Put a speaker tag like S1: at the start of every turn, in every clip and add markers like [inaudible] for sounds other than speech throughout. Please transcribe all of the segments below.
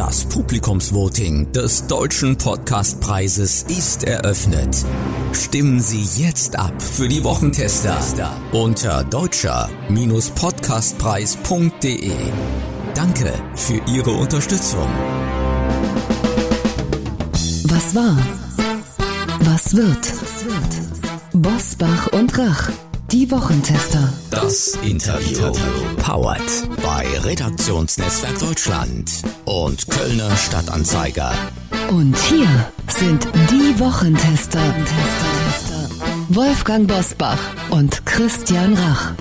S1: Das Publikumsvoting des Deutschen Podcastpreises ist eröffnet. Stimmen Sie jetzt ab für die Wochentester unter deutscher-podcastpreis.de. Danke für Ihre Unterstützung.
S2: Was war? Was wird? Bosbach und Rach. Die Wochentester.
S1: Das Interview. Powered bei Redaktionsnetzwerk Deutschland und Kölner Stadtanzeiger.
S2: Und hier sind die Wochentester. Wolfgang Bosbach und Christian Rach.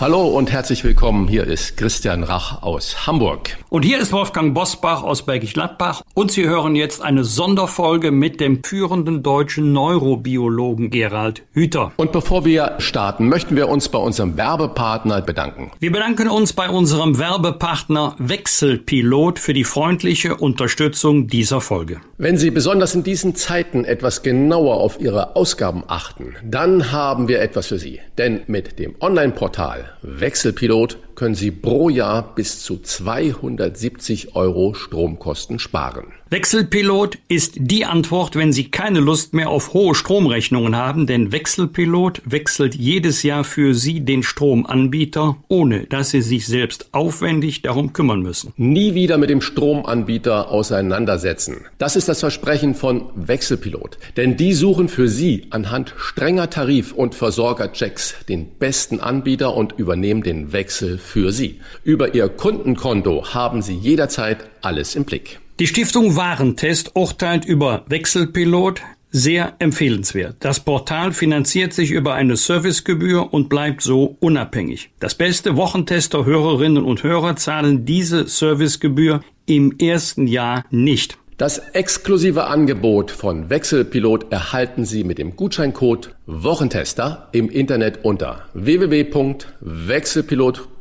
S3: Hallo und herzlich willkommen. Hier ist Christian Rach aus Hamburg.
S4: Und hier ist Wolfgang Bosbach aus Bergisch Gladbach. Und Sie hören jetzt eine Sonderfolge mit dem führenden deutschen Neurobiologen Gerald Hüther.
S3: Und bevor wir starten, möchten wir uns bei unserem Werbepartner bedanken.
S4: Wir bedanken uns bei unserem Werbepartner Wechselpilot für die freundliche Unterstützung dieser Folge.
S3: Wenn Sie besonders in diesen Zeiten etwas genauer auf Ihre Ausgaben achten, dann haben wir etwas für Sie. Denn mit dem Online-Portal Wechselpilot können Sie pro Jahr bis zu 270 Euro Stromkosten sparen.
S4: Wechselpilot ist die Antwort, wenn Sie keine Lust mehr auf hohe Stromrechnungen haben, denn Wechselpilot wechselt jedes Jahr für Sie den Stromanbieter, ohne dass Sie sich selbst aufwendig darum kümmern müssen.
S3: Nie wieder mit dem Stromanbieter auseinandersetzen. Das ist das Versprechen von Wechselpilot. Denn die suchen für Sie anhand strenger Tarif- und Versorgerchecks den besten Anbieter und übernehmen den Wechsel für Sie. Über Ihr Kundenkonto haben Sie jederzeit alles im Blick.
S4: Die Stiftung Warentest urteilt über Wechselpilot sehr empfehlenswert. Das Portal finanziert sich über eine Servicegebühr und bleibt so unabhängig. Das beste Wochentester Hörerinnen und Hörer zahlen diese Servicegebühr im ersten Jahr nicht.
S3: Das exklusive Angebot von Wechselpilot erhalten Sie mit dem Gutscheincode Wochentester im Internet unter www.wechselpilot.com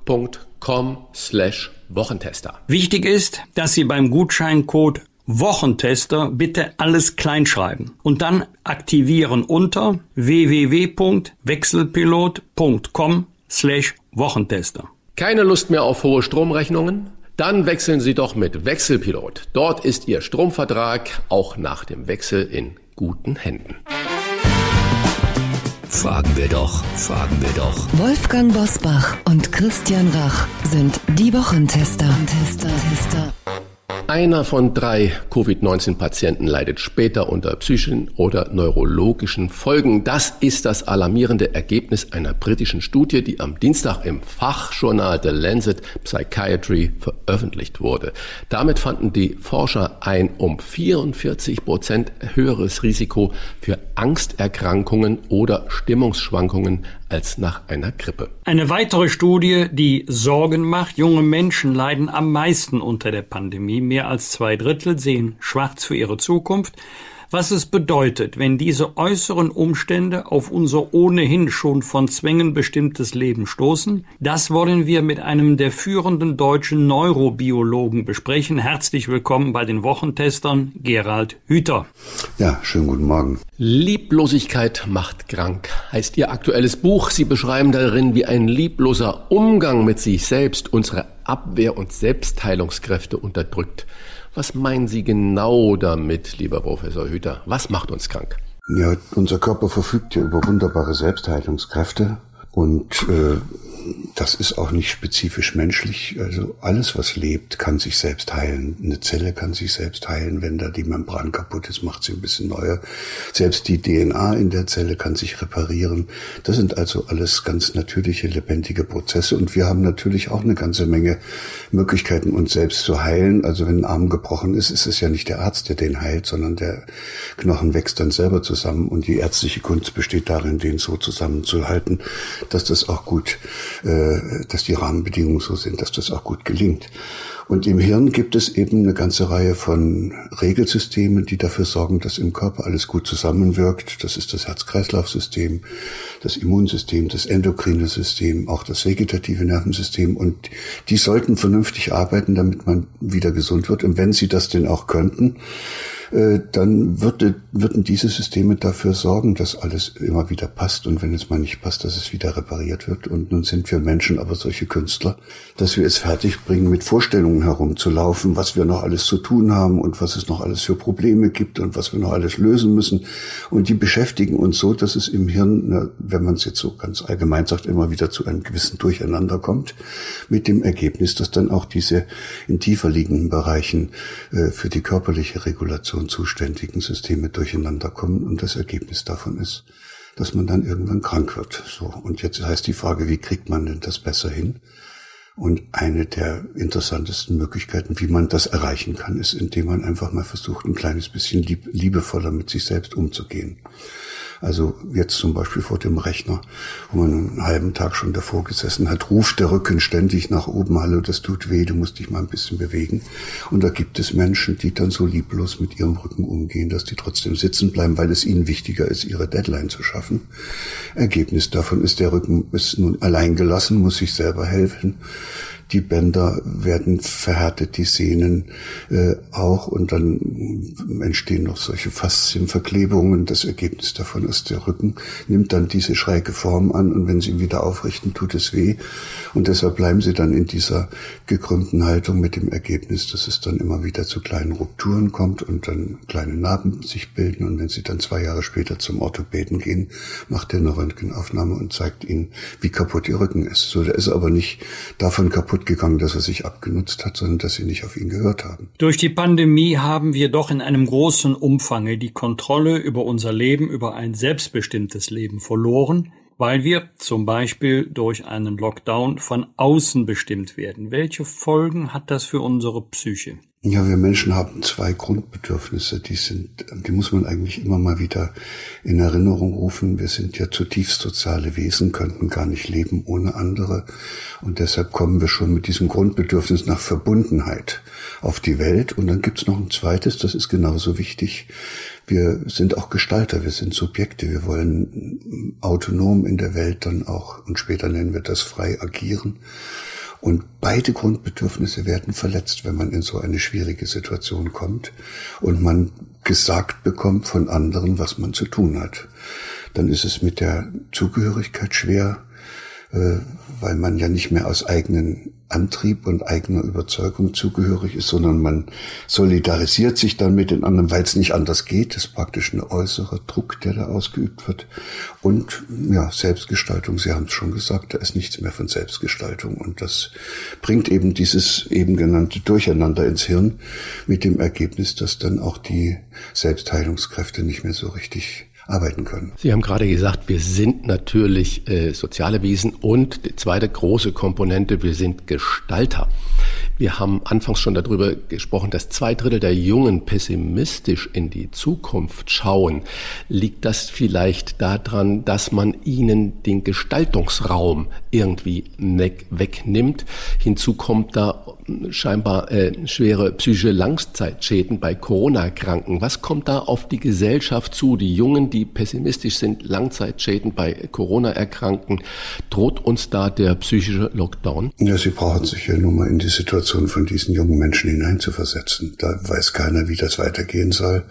S3: slash Wochentester.
S4: Wichtig ist, dass Sie beim Gutscheincode Wochentester bitte alles kleinschreiben und dann aktivieren unter www.wechselpilot.com slash Wochentester.
S3: Keine Lust mehr auf hohe Stromrechnungen? Dann wechseln Sie doch mit Wechselpilot. Dort ist Ihr Stromvertrag auch nach dem Wechsel in guten Händen.
S1: Fragen wir doch, fragen wir doch.
S2: Wolfgang Bosbach und Christian Rach sind die Wochentester. Tester, Tester.
S3: Einer von drei Covid-19-Patienten leidet später unter psychischen oder neurologischen Folgen. Das ist das alarmierende Ergebnis einer britischen Studie, die am Dienstag im Fachjournal The Lancet Psychiatry veröffentlicht wurde. Damit fanden die Forscher ein um 44 Prozent höheres Risiko für Angsterkrankungen oder Stimmungsschwankungen als nach einer Grippe.
S4: Eine weitere Studie, die Sorgen macht, junge Menschen leiden am meisten unter der Pandemie. Mehr als zwei Drittel sehen schwarz für ihre Zukunft was es bedeutet, wenn diese äußeren Umstände auf unser ohnehin schon von Zwängen bestimmtes Leben stoßen, das wollen wir mit einem der führenden deutschen Neurobiologen besprechen. Herzlich willkommen bei den Wochentestern, Gerald Hüther.
S5: Ja, schönen guten Morgen.
S3: Lieblosigkeit macht krank, heißt Ihr aktuelles Buch. Sie beschreiben darin, wie ein liebloser Umgang mit sich selbst unsere Abwehr- und Selbstheilungskräfte unterdrückt. Was meinen Sie genau damit, lieber Professor Hüter? Was macht uns krank?
S5: Ja, unser Körper verfügt ja über wunderbare Selbstheilungskräfte und äh, das ist auch nicht spezifisch menschlich. Also alles, was lebt, kann sich selbst heilen. Eine Zelle kann sich selbst heilen. Wenn da die Membran kaputt ist, macht sie ein bisschen neuer. Selbst die DNA in der Zelle kann sich reparieren. Das sind also alles ganz natürliche, lebendige Prozesse. Und wir haben natürlich auch eine ganze Menge Möglichkeiten, uns selbst zu heilen. Also wenn ein Arm gebrochen ist, ist es ja nicht der Arzt, der den heilt, sondern der Knochen wächst dann selber zusammen. Und die ärztliche Kunst besteht darin, den so zusammenzuhalten, dass das auch gut äh, dass die Rahmenbedingungen so sind, dass das auch gut gelingt. Und im Hirn gibt es eben eine ganze Reihe von Regelsystemen, die dafür sorgen, dass im Körper alles gut zusammenwirkt. Das ist das Herz-Kreislauf-System, das Immunsystem, das endokrine System, auch das vegetative Nervensystem. Und die sollten vernünftig arbeiten, damit man wieder gesund wird. Und wenn sie das denn auch könnten, dann würde, würden diese Systeme dafür sorgen, dass alles immer wieder passt und wenn es mal nicht passt, dass es wieder repariert wird. Und nun sind wir Menschen aber solche Künstler, dass wir es fertigbringen, mit Vorstellungen herumzulaufen, was wir noch alles zu tun haben und was es noch alles für Probleme gibt und was wir noch alles lösen müssen. Und die beschäftigen uns so, dass es im Hirn, wenn man es jetzt so ganz allgemein sagt, immer wieder zu einem gewissen Durcheinander kommt, mit dem Ergebnis, dass dann auch diese in tiefer liegenden Bereichen äh, für die körperliche Regulation zuständigen Systeme durcheinander kommen und das Ergebnis davon ist, dass man dann irgendwann krank wird. So. Und jetzt heißt die Frage, wie kriegt man denn das besser hin? Und eine der interessantesten Möglichkeiten, wie man das erreichen kann, ist, indem man einfach mal versucht, ein kleines bisschen lieb liebevoller mit sich selbst umzugehen. Also jetzt zum Beispiel vor dem Rechner, wo man einen halben Tag schon davor gesessen hat, ruft der Rücken ständig nach oben, hallo, das tut weh, du musst dich mal ein bisschen bewegen. Und da gibt es Menschen, die dann so lieblos mit ihrem Rücken umgehen, dass die trotzdem sitzen bleiben, weil es ihnen wichtiger ist, ihre Deadline zu schaffen. Ergebnis davon ist, der Rücken ist nun allein gelassen, muss sich selber helfen die Bänder werden verhärtet, die Sehnen äh, auch und dann entstehen noch solche Faszienverklebungen. Das Ergebnis davon ist, der Rücken nimmt dann diese schräge Form an und wenn sie ihn wieder aufrichten, tut es weh. Und deshalb bleiben sie dann in dieser gekrümmten Haltung mit dem Ergebnis, dass es dann immer wieder zu kleinen Rupturen kommt und dann kleine Narben sich bilden. Und wenn sie dann zwei Jahre später zum Orthopäden gehen, macht er eine Röntgenaufnahme und zeigt ihnen, wie kaputt ihr Rücken ist. So, der ist aber nicht davon kaputt kaputt gegangen, dass er sich abgenutzt hat, sondern dass sie nicht auf ihn gehört haben.
S4: Durch die Pandemie haben wir doch in einem großen Umfange die Kontrolle über unser Leben, über ein selbstbestimmtes Leben verloren, weil wir zum Beispiel durch einen Lockdown von außen bestimmt werden. Welche Folgen hat das für unsere Psyche?
S5: Ja, wir Menschen haben zwei Grundbedürfnisse, die sind, die muss man eigentlich immer mal wieder in Erinnerung rufen. Wir sind ja zutiefst soziale Wesen, könnten gar nicht leben ohne andere. Und deshalb kommen wir schon mit diesem Grundbedürfnis nach Verbundenheit auf die Welt. Und dann gibt's noch ein zweites, das ist genauso wichtig. Wir sind auch Gestalter, wir sind Subjekte, wir wollen autonom in der Welt dann auch, und später nennen wir das frei agieren. Und beide Grundbedürfnisse werden verletzt, wenn man in so eine schwierige Situation kommt und man gesagt bekommt von anderen, was man zu tun hat. Dann ist es mit der Zugehörigkeit schwer, weil man ja nicht mehr aus eigenen Antrieb und eigener Überzeugung zugehörig ist, sondern man solidarisiert sich dann mit den anderen, weil es nicht anders geht. Das ist praktisch ein äußerer Druck, der da ausgeübt wird. Und ja, Selbstgestaltung, Sie haben es schon gesagt, da ist nichts mehr von Selbstgestaltung. Und das bringt eben dieses eben genannte Durcheinander ins Hirn mit dem Ergebnis, dass dann auch die Selbstheilungskräfte nicht mehr so richtig arbeiten können.
S3: Sie haben gerade gesagt, wir sind natürlich äh, soziale Wesen und die zweite große Komponente, wir sind Gestalter. Wir haben anfangs schon darüber gesprochen, dass zwei Drittel der Jungen pessimistisch in die Zukunft schauen. Liegt das vielleicht daran, dass man ihnen den Gestaltungsraum irgendwie wegnimmt? Hinzu kommt da scheinbar äh, schwere psychische Langzeitschäden bei Corona-Kranken. Was kommt da auf die Gesellschaft zu? Die Jungen, die pessimistisch sind, Langzeitschäden bei Corona-Erkrankten. Droht uns da der psychische Lockdown?
S5: Ja, Sie brauchen sich ja nur mal in die Situation von diesen jungen Menschen hineinzuversetzen. Da weiß keiner, wie das weitergehen soll.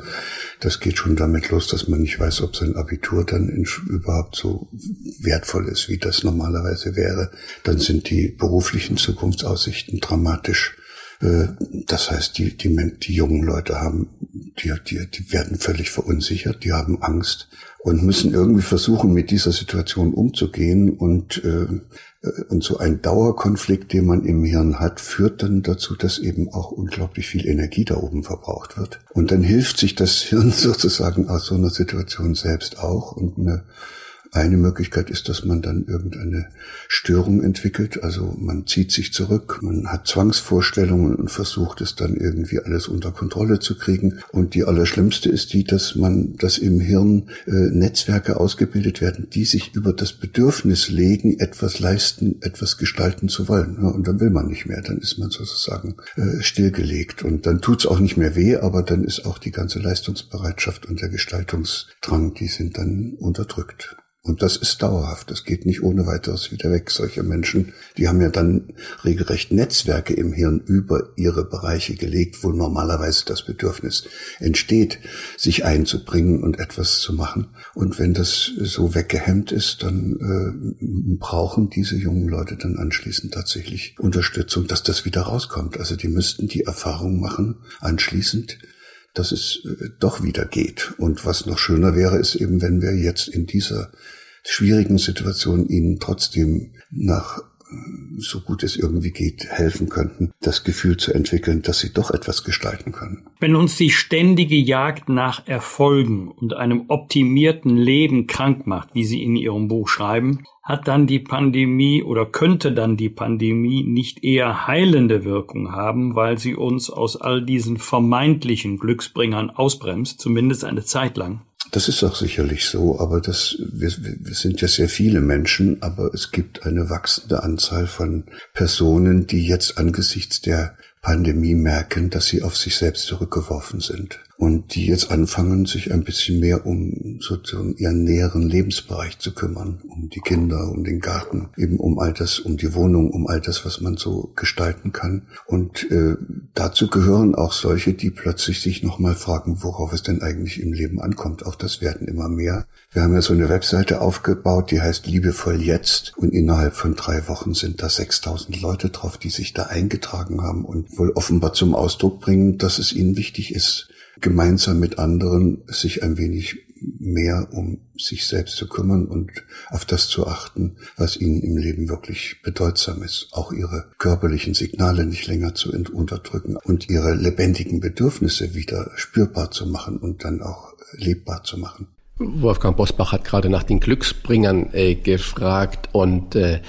S5: Das geht schon damit los, dass man nicht weiß, ob sein Abitur dann in, überhaupt so wertvoll ist, wie das normalerweise wäre. Dann sind die beruflichen Zukunftsaussichten dramatisch. Äh, das heißt, die, die, die jungen Leute haben, die, die, die werden völlig verunsichert, die haben Angst und müssen irgendwie versuchen, mit dieser Situation umzugehen und äh, äh, und so ein Dauerkonflikt, den man im Hirn hat, führt dann dazu, dass eben auch unglaublich viel Energie da oben verbraucht wird. Und dann hilft sich das Hirn [laughs] sozusagen aus so einer Situation selbst auch und eine eine Möglichkeit ist, dass man dann irgendeine Störung entwickelt, also man zieht sich zurück, man hat Zwangsvorstellungen und versucht es dann irgendwie alles unter Kontrolle zu kriegen. Und die allerschlimmste ist die, dass man, dass im Hirn äh, Netzwerke ausgebildet werden, die sich über das Bedürfnis legen, etwas leisten, etwas gestalten zu wollen. Ja, und dann will man nicht mehr, dann ist man sozusagen äh, stillgelegt und dann tut's auch nicht mehr weh, aber dann ist auch die ganze Leistungsbereitschaft und der Gestaltungsdrang, die sind dann unterdrückt. Und das ist dauerhaft. Das geht nicht ohne weiteres wieder weg. Solche Menschen, die haben ja dann regelrecht Netzwerke im Hirn über ihre Bereiche gelegt, wo normalerweise das Bedürfnis entsteht, sich einzubringen und etwas zu machen. Und wenn das so weggehemmt ist, dann äh, brauchen diese jungen Leute dann anschließend tatsächlich Unterstützung, dass das wieder rauskommt. Also die müssten die Erfahrung machen, anschließend, dass es äh, doch wieder geht. Und was noch schöner wäre, ist eben, wenn wir jetzt in dieser schwierigen Situation ihnen trotzdem nach äh, so gut es irgendwie geht, helfen könnten, das Gefühl zu entwickeln, dass sie doch etwas gestalten können.
S4: Wenn uns die ständige Jagd nach Erfolgen und einem optimierten Leben krank macht, wie Sie in Ihrem Buch schreiben, hat dann die Pandemie oder könnte dann die Pandemie nicht eher heilende Wirkung haben, weil sie uns aus all diesen vermeintlichen Glücksbringern ausbremst, zumindest eine Zeit lang?
S5: Das ist auch sicherlich so, aber das, wir, wir sind ja sehr viele Menschen, aber es gibt eine wachsende Anzahl von Personen, die jetzt angesichts der Pandemie merken, dass sie auf sich selbst zurückgeworfen sind und die jetzt anfangen, sich ein bisschen mehr um sozusagen ihren näheren Lebensbereich zu kümmern, um die Kinder, um den Garten, eben um all das, um die Wohnung, um all das, was man so gestalten kann. Und äh, dazu gehören auch solche, die plötzlich sich nochmal fragen, worauf es denn eigentlich im Leben ankommt. Auch das werden immer mehr. Wir haben ja so eine Webseite aufgebaut, die heißt Liebevoll Jetzt und innerhalb von drei Wochen sind da 6000 Leute drauf, die sich da eingetragen haben und wohl offenbar zum Ausdruck bringen, dass es ihnen wichtig ist, gemeinsam mit anderen sich ein wenig mehr um sich selbst zu kümmern und auf das zu achten, was ihnen im Leben wirklich bedeutsam ist. Auch ihre körperlichen Signale nicht länger zu unterdrücken und ihre lebendigen Bedürfnisse wieder spürbar zu machen und dann auch lebbar zu machen.
S3: Wolfgang Bosbach hat gerade nach den Glücksbringern äh, gefragt und äh,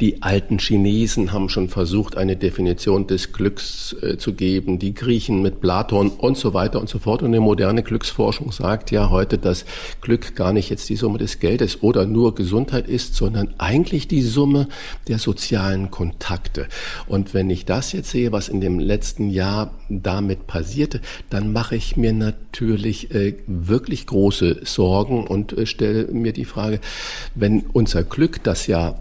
S3: die alten Chinesen haben schon versucht, eine Definition des Glücks äh, zu geben, die Griechen mit Platon und so weiter und so fort. Und die moderne Glücksforschung sagt ja heute, dass Glück gar nicht jetzt die Summe des Geldes oder nur Gesundheit ist, sondern eigentlich die Summe der sozialen Kontakte. Und wenn ich das jetzt sehe, was in dem letzten Jahr damit passierte, dann mache ich mir natürlich äh, wirklich große Sorgen und äh, stelle mir die Frage, wenn unser Glück, das ja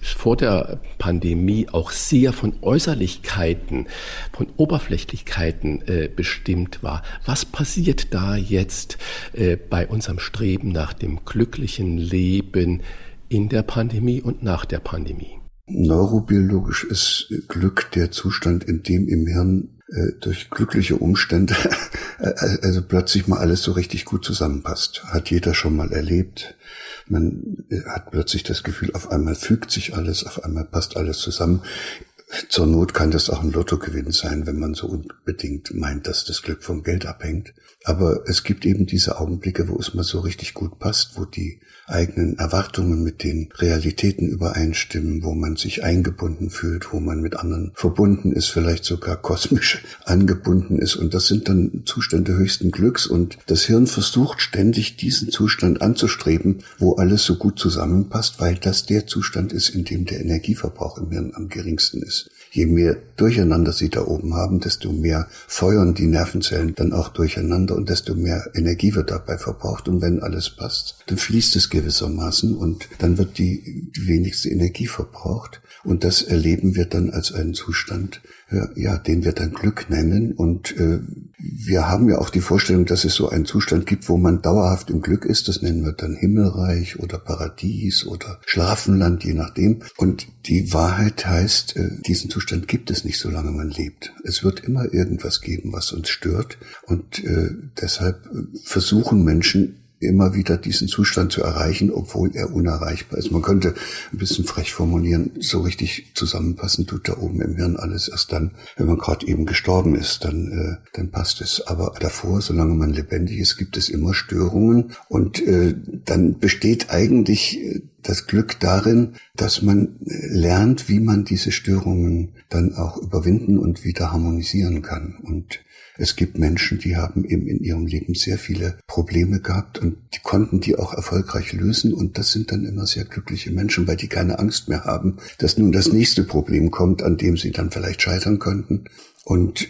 S3: vor der Pandemie auch sehr von Äußerlichkeiten, von Oberflächlichkeiten äh, bestimmt war. Was passiert da jetzt äh, bei unserem Streben nach dem glücklichen Leben in der Pandemie und nach der Pandemie?
S5: Neurobiologisch ist Glück der Zustand, in dem im Hirn durch glückliche Umstände [laughs] äh, also plötzlich mal alles so richtig gut zusammenpasst. Hat jeder schon mal erlebt. Man hat plötzlich das Gefühl, auf einmal fügt sich alles, auf einmal passt alles zusammen. Zur Not kann das auch ein Lottogewinn sein, wenn man so unbedingt meint, dass das Glück vom Geld abhängt. Aber es gibt eben diese Augenblicke, wo es mal so richtig gut passt, wo die eigenen Erwartungen mit den Realitäten übereinstimmen, wo man sich eingebunden fühlt, wo man mit anderen verbunden ist, vielleicht sogar kosmisch [laughs] angebunden ist. Und das sind dann Zustände höchsten Glücks. Und das Hirn versucht ständig diesen Zustand anzustreben, wo alles so gut zusammenpasst, weil das der Zustand ist, in dem der Energieverbrauch im Hirn am geringsten ist. Je mehr Durcheinander sie da oben haben, desto mehr feuern die Nervenzellen dann auch durcheinander und desto mehr Energie wird dabei verbraucht. Und wenn alles passt, dann fließt es gewissermaßen und dann wird die, wenigste Energie verbraucht. Und das erleben wir dann als einen Zustand, ja, den wir dann Glück nennen. Und äh, wir haben ja auch die Vorstellung, dass es so einen Zustand gibt, wo man dauerhaft im Glück ist. Das nennen wir dann Himmelreich oder Paradies oder Schlafenland, je nachdem. Und die Wahrheit heißt, äh, diesen Zustand gibt es nicht, solange man lebt. Es wird immer irgendwas geben, was uns stört. Und äh, deshalb versuchen Menschen immer wieder diesen Zustand zu erreichen, obwohl er unerreichbar ist. Man könnte ein bisschen frech formulieren, so richtig zusammenpassen tut da oben im Hirn alles erst dann, wenn man gerade eben gestorben ist, dann, äh, dann passt es. Aber davor, solange man lebendig ist, gibt es immer Störungen und äh, dann besteht eigentlich äh, das Glück darin, dass man äh, lernt, wie man diese Störungen dann auch überwinden und wieder harmonisieren kann. Und es gibt Menschen, die haben eben in ihrem Leben sehr viele Probleme gehabt und die konnten die auch erfolgreich lösen und das sind dann immer sehr glückliche Menschen, weil die keine Angst mehr haben, dass nun das nächste Problem kommt, an dem sie dann vielleicht scheitern könnten. Und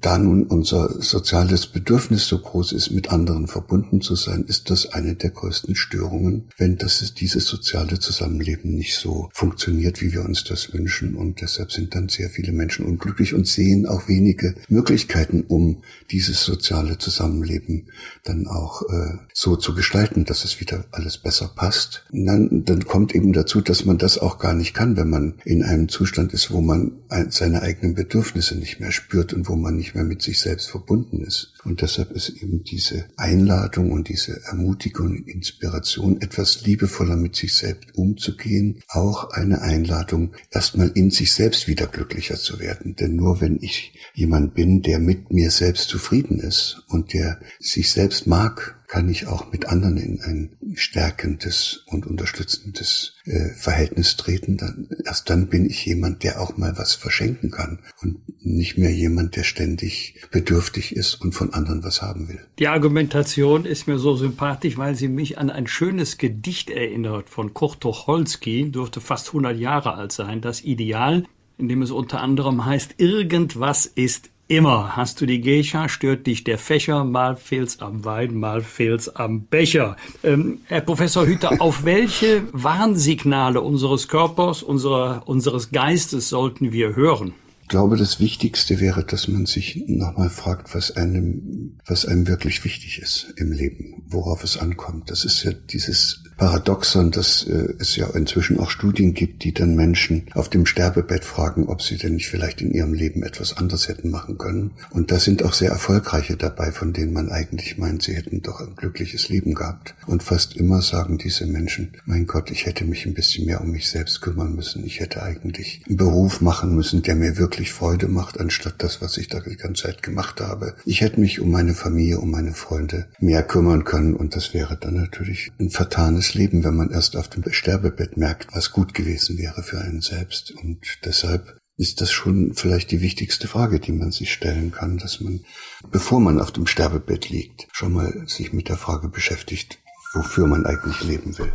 S5: da nun unser soziales Bedürfnis so groß ist, mit anderen verbunden zu sein, ist das eine der größten Störungen, wenn das dieses soziale Zusammenleben nicht so funktioniert, wie wir uns das wünschen. Und deshalb sind dann sehr viele Menschen unglücklich und sehen auch wenige Möglichkeiten, um dieses soziale Zusammenleben dann auch äh, so zu gestalten, dass es wieder alles besser passt. Dann, dann kommt eben dazu, dass man das auch gar nicht kann, wenn man in einem Zustand ist, wo man seine eigenen Bedürfnisse nicht mehr spürt und wo man nicht mehr mit sich selbst verbunden ist. Und deshalb ist eben diese Einladung und diese Ermutigung und Inspiration, etwas liebevoller mit sich selbst umzugehen, auch eine Einladung, erstmal in sich selbst wieder glücklicher zu werden. Denn nur wenn ich jemand bin, der mit mir selbst zufrieden ist und der sich selbst mag, kann ich auch mit anderen in ein stärkendes und unterstützendes äh, Verhältnis treten. Dann, erst dann bin ich jemand, der auch mal was verschenken kann und nicht mehr jemand, der ständig bedürftig ist und von anderen was haben will.
S4: Die Argumentation ist mir so sympathisch, weil sie mich an ein schönes Gedicht erinnert von Kurt Tucholsky, dürfte fast 100 Jahre alt sein, das Ideal, in dem es unter anderem heißt, irgendwas ist Immer hast du die Geisha, stört dich der Fächer, mal fehlt's am Wein, mal fehlt's am Becher. Ähm, Herr Professor Hüter, auf welche Warnsignale unseres Körpers, unserer, unseres Geistes sollten wir hören?
S5: Ich glaube, das Wichtigste wäre, dass man sich nochmal fragt, was einem, was einem wirklich wichtig ist im Leben, worauf es ankommt. Das ist ja dieses Paradoxon, dass äh, es ja inzwischen auch Studien gibt, die dann Menschen auf dem Sterbebett fragen, ob sie denn nicht vielleicht in ihrem Leben etwas anderes hätten machen können. Und da sind auch sehr erfolgreiche dabei, von denen man eigentlich meint, sie hätten doch ein glückliches Leben gehabt. Und fast immer sagen diese Menschen, mein Gott, ich hätte mich ein bisschen mehr um mich selbst kümmern müssen. Ich hätte eigentlich einen Beruf machen müssen, der mir wirklich Freude macht, anstatt das, was ich da die ganze Zeit gemacht habe. Ich hätte mich um meine Familie, um meine Freunde mehr kümmern können und das wäre dann natürlich ein vertanes Leben, wenn man erst auf dem Sterbebett merkt, was gut gewesen wäre für einen selbst. Und deshalb ist das schon vielleicht die wichtigste Frage, die man sich stellen kann, dass man, bevor man auf dem Sterbebett liegt, schon mal sich mit der Frage beschäftigt, wofür man eigentlich leben will.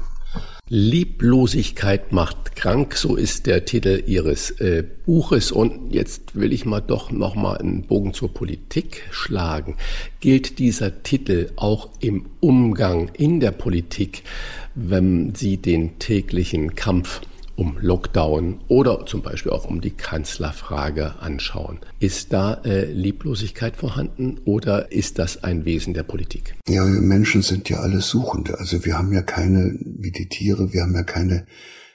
S3: Lieblosigkeit macht krank, so ist der Titel Ihres äh, Buches. Und jetzt will ich mal doch noch mal einen Bogen zur Politik schlagen. Gilt dieser Titel auch im Umgang in der Politik, wenn Sie den täglichen Kampf um Lockdown oder zum Beispiel auch um die Kanzlerfrage anschauen. Ist da äh, Lieblosigkeit vorhanden oder ist das ein Wesen der Politik?
S5: Ja, wir Menschen sind ja alle Suchende. Also wir haben ja keine, wie die Tiere, wir haben ja keine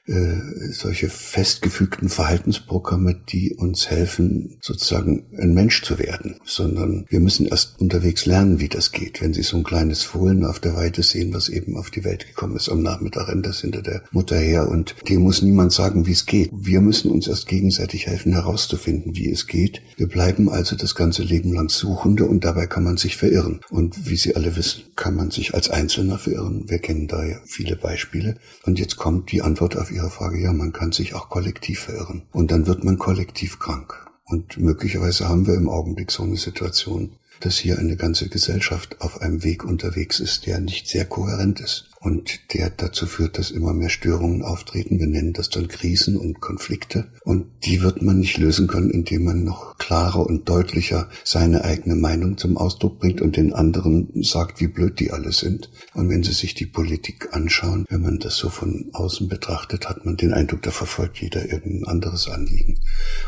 S5: äh, solche festgefügten Verhaltensprogramme, die uns helfen, sozusagen ein Mensch zu werden, sondern wir müssen erst unterwegs lernen, wie das geht. Wenn Sie so ein kleines Fohlen auf der Weide sehen, was eben auf die Welt gekommen ist, am Nachmittag rennt das hinter der Mutter her und dem muss niemand sagen, wie es geht. Wir müssen uns erst gegenseitig helfen, herauszufinden, wie es geht. Wir bleiben also das ganze Leben lang Suchende und dabei kann man sich verirren. Und wie Sie alle wissen, kann man sich als Einzelner verirren. Wir kennen da ja viele Beispiele. Und jetzt kommt die Antwort auf Ihre Frage, ja, man kann sich auch kollektiv verirren. Und dann wird man kollektiv krank. Und möglicherweise haben wir im Augenblick so eine Situation, dass hier eine ganze Gesellschaft auf einem Weg unterwegs ist, der nicht sehr kohärent ist und der dazu führt, dass immer mehr Störungen auftreten. Wir nennen das dann Krisen und Konflikte. Und die wird man nicht lösen können, indem man noch klarer und deutlicher seine eigene Meinung zum Ausdruck bringt und den anderen sagt, wie blöd die alle sind. Und wenn Sie sich die Politik anschauen, wenn man das so von außen betrachtet, hat man den Eindruck, da verfolgt jeder irgendein anderes Anliegen.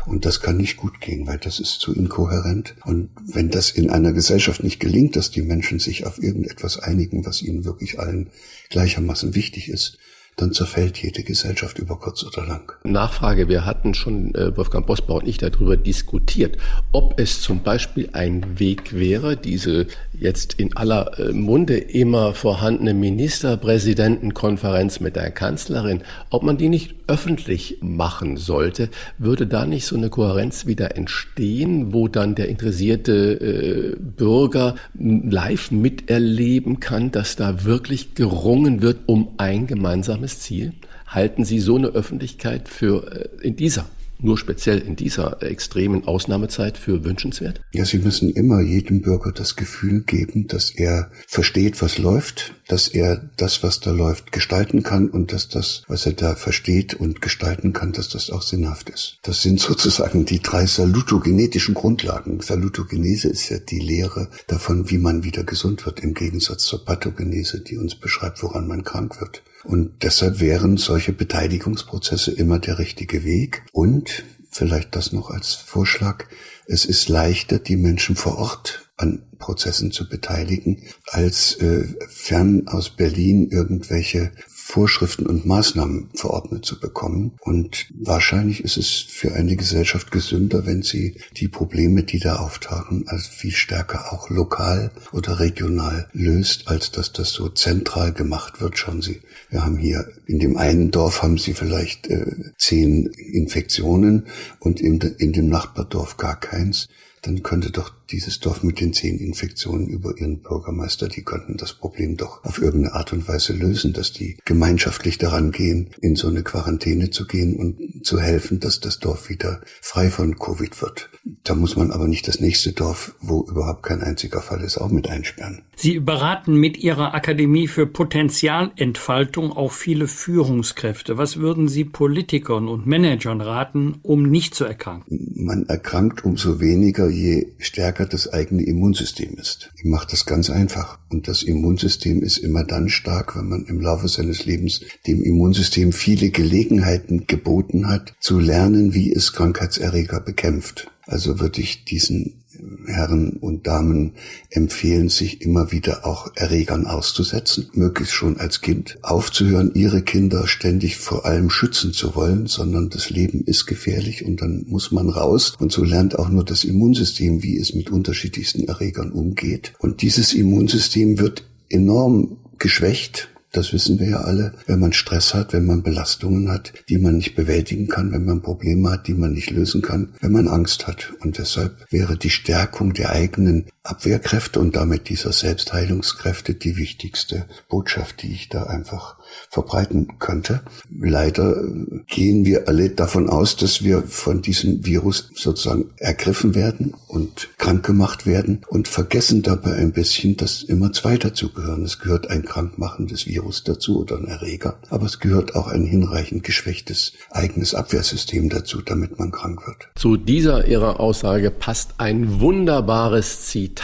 S5: Und das kann nicht gut gehen, weil das ist zu inkohärent. Und wenn das in einer Gesellschaft nicht gelingt, dass die Menschen sich auf irgendetwas einigen, was ihnen wirklich allen gleichermaßen wichtig ist, dann zerfällt jede Gesellschaft über kurz oder lang.
S3: Nachfrage, wir hatten schon, äh, Wolfgang Bosbau und ich, darüber diskutiert, ob es zum Beispiel ein Weg wäre, diese jetzt in aller äh, Munde immer vorhandene Ministerpräsidentenkonferenz mit der Kanzlerin, ob man die nicht öffentlich machen sollte, würde da nicht so eine Kohärenz wieder entstehen, wo dann der interessierte äh, Bürger live miterleben kann, dass da wirklich gerungen wird um ein gemeinsames gemeinsames Ziel? Halten Sie so eine Öffentlichkeit für äh, in dieser nur speziell in dieser extremen Ausnahmezeit für wünschenswert?
S5: Ja, Sie müssen immer jedem Bürger das Gefühl geben, dass er versteht, was läuft, dass er das, was da läuft, gestalten kann und dass das, was er da versteht und gestalten kann, dass das auch sinnhaft ist. Das sind [laughs] sozusagen die drei salutogenetischen Grundlagen. Salutogenese ist ja die Lehre davon, wie man wieder gesund wird, im Gegensatz zur Pathogenese, die uns beschreibt, woran man krank wird. Und deshalb wären solche Beteiligungsprozesse immer der richtige Weg. Und vielleicht das noch als Vorschlag. Es ist leichter, die Menschen vor Ort an Prozessen zu beteiligen, als äh, fern aus Berlin irgendwelche Vorschriften und Maßnahmen verordnet zu bekommen. Und wahrscheinlich ist es für eine Gesellschaft gesünder, wenn sie die Probleme, die da auftauchen, als viel stärker auch lokal oder regional löst, als dass das so zentral gemacht wird. Schauen Sie, wir haben hier in dem einen Dorf haben Sie vielleicht äh, zehn Infektionen und in, de, in dem Nachbardorf gar keins dann könnte doch dieses Dorf mit den zehn Infektionen über ihren Bürgermeister, die könnten das Problem doch auf irgendeine Art und Weise lösen, dass die gemeinschaftlich daran gehen, in so eine Quarantäne zu gehen und zu helfen, dass das Dorf wieder frei von Covid wird. Da muss man aber nicht das nächste Dorf, wo überhaupt kein einziger Fall ist, auch mit einsperren.
S4: Sie beraten mit Ihrer Akademie für Potenzialentfaltung auch viele Führungskräfte. Was würden Sie Politikern und Managern raten, um nicht zu erkranken?
S5: Man erkrankt umso weniger, je stärker das eigene Immunsystem ist. Ich mache das ganz einfach. Und das Immunsystem ist immer dann stark, wenn man im Laufe seines Lebens dem Immunsystem viele Gelegenheiten geboten hat, zu lernen, wie es Krankheitserreger bekämpft. Also würde ich diesen Herren und Damen empfehlen, sich immer wieder auch Erregern auszusetzen, möglichst schon als Kind, aufzuhören, ihre Kinder ständig vor allem schützen zu wollen, sondern das Leben ist gefährlich und dann muss man raus und so lernt auch nur das Immunsystem, wie es mit unterschiedlichsten Erregern umgeht. Und dieses Immunsystem wird enorm geschwächt das wissen wir ja alle, wenn man Stress hat, wenn man Belastungen hat, die man nicht bewältigen kann, wenn man Probleme hat, die man nicht lösen kann, wenn man Angst hat. Und deshalb wäre die Stärkung der eigenen Abwehrkräfte und damit dieser Selbstheilungskräfte die wichtigste Botschaft, die ich da einfach verbreiten könnte. Leider gehen wir alle davon aus, dass wir von diesem Virus sozusagen ergriffen werden und krank gemacht werden und vergessen dabei ein bisschen, dass immer zwei dazugehören. Es gehört ein krankmachendes Virus dazu oder ein Erreger, aber es gehört auch ein hinreichend geschwächtes eigenes Abwehrsystem dazu, damit man krank wird.
S3: Zu dieser Ihrer Aussage passt ein wunderbares Zitat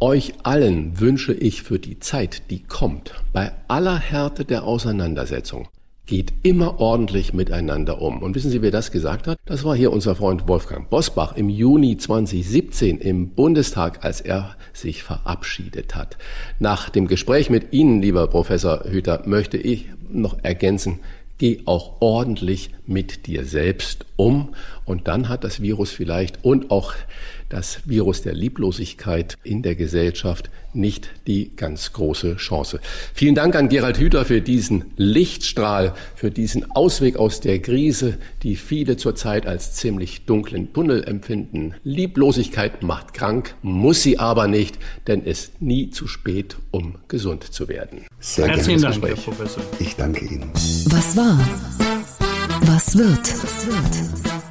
S3: euch allen wünsche ich für die Zeit, die kommt, bei aller Härte der Auseinandersetzung, geht immer ordentlich miteinander um. Und wissen Sie, wer das gesagt hat? Das war hier unser Freund Wolfgang Bosbach im Juni 2017 im Bundestag, als er sich verabschiedet hat. Nach dem Gespräch mit Ihnen, lieber Professor Hüter, möchte ich noch ergänzen, geh auch ordentlich mit dir selbst um und dann hat das Virus vielleicht und auch das Virus der Lieblosigkeit in der Gesellschaft nicht die ganz große Chance. Vielen Dank an Gerald Hüther für diesen Lichtstrahl, für diesen Ausweg aus der Krise, die viele zurzeit als ziemlich dunklen Tunnel empfinden. Lieblosigkeit macht krank, muss sie aber nicht, denn es ist nie zu spät, um gesund zu werden.
S5: Sehr
S4: Herzlichen
S5: gerne.
S4: Dank, Herr Professor.
S5: Ich danke Ihnen.
S2: Was war? Was wird?